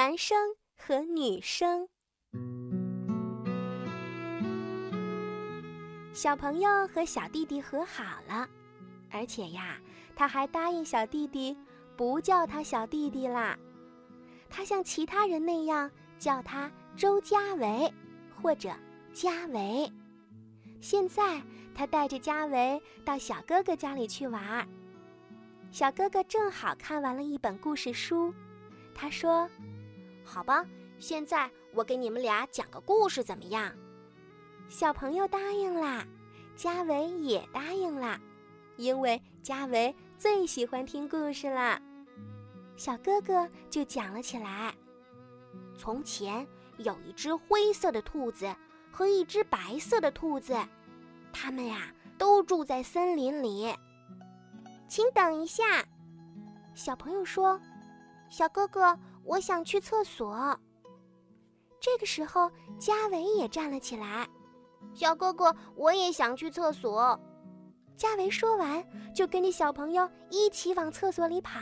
男生和女生。小朋友和小弟弟和好了，而且呀，他还答应小弟弟不叫他小弟弟啦，他像其他人那样叫他周家维或者家维。现在他带着家维到小哥哥家里去玩儿，小哥哥正好看完了一本故事书，他说：“好吧，现在我给你们俩讲个故事，怎么样？”小朋友答应啦，嘉维也答应啦，因为嘉维最喜欢听故事了。小哥哥就讲了起来：从前有一只灰色的兔子和一只白色的兔子，他们呀都住在森林里。请等一下，小朋友说：“小哥哥，我想去厕所。”这个时候，嘉维也站了起来。小哥哥，我也想去厕所。嘉维说完，就跟着小朋友一起往厕所里跑。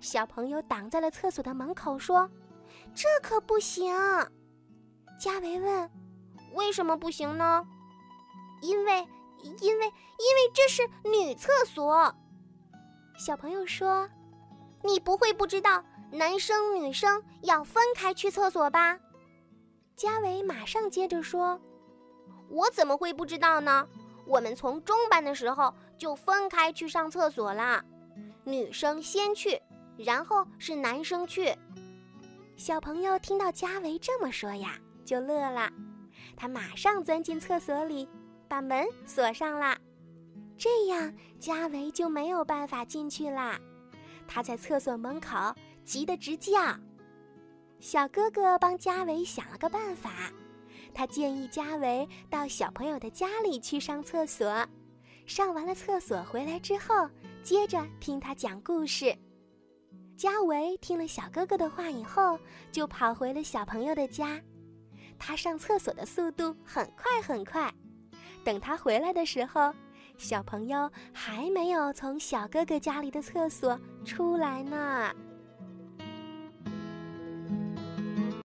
小朋友挡在了厕所的门口，说：“这可不行。”嘉维问：“为什么不行呢？”“因为，因为，因为这是女厕所。”小朋友说：“你不会不知道男生女生要分开去厕所吧？”嘉维马上接着说。我怎么会不知道呢？我们从中班的时候就分开去上厕所啦，女生先去，然后是男生去。小朋友听到嘉维这么说呀，就乐了。他马上钻进厕所里，把门锁上了。这样嘉维就没有办法进去啦。他在厕所门口急得直叫。小哥哥帮嘉维想了个办法。他建议嘉维到小朋友的家里去上厕所，上完了厕所回来之后，接着听他讲故事。嘉维听了小哥哥的话以后，就跑回了小朋友的家。他上厕所的速度很快很快，等他回来的时候，小朋友还没有从小哥哥家里的厕所出来呢。